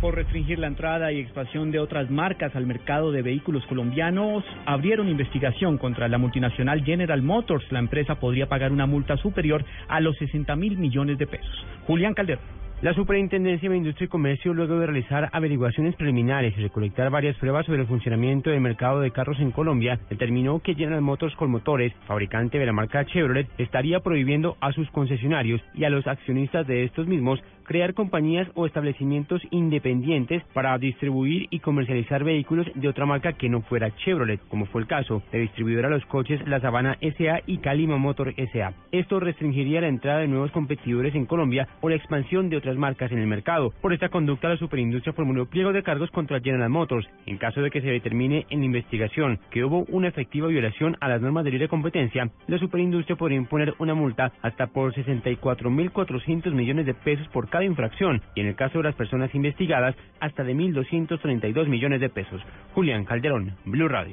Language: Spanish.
Por restringir la entrada y expansión de otras marcas al mercado de vehículos colombianos, abrieron investigación contra la multinacional General Motors. La empresa podría pagar una multa superior a los 60 mil millones de pesos. Julián Calderón. La Superintendencia de Industria y Comercio, luego de realizar averiguaciones preliminares y recolectar varias pruebas sobre el funcionamiento del mercado de carros en Colombia, determinó que General Motors Colmotores, fabricante de la marca Chevrolet, estaría prohibiendo a sus concesionarios y a los accionistas de estos mismos crear compañías o establecimientos independientes para distribuir y comercializar vehículos de otra marca que no fuera Chevrolet, como fue el caso de distribuidora de los coches La Sabana SA y Calima Motor SA. Esto restringiría la entrada de nuevos competidores en Colombia o la expansión de otras marcas en el mercado. Por esta conducta, la superindustria formuló pliego de cargos contra General Motors en caso de que se determine en investigación que hubo una efectiva violación a las normas de libre competencia. La superindustria podría imponer una multa hasta por 64.400 millones de pesos por cada infracción y en el caso de las personas investigadas hasta de 1.232 millones de pesos. Julián Calderón, Blue Radio.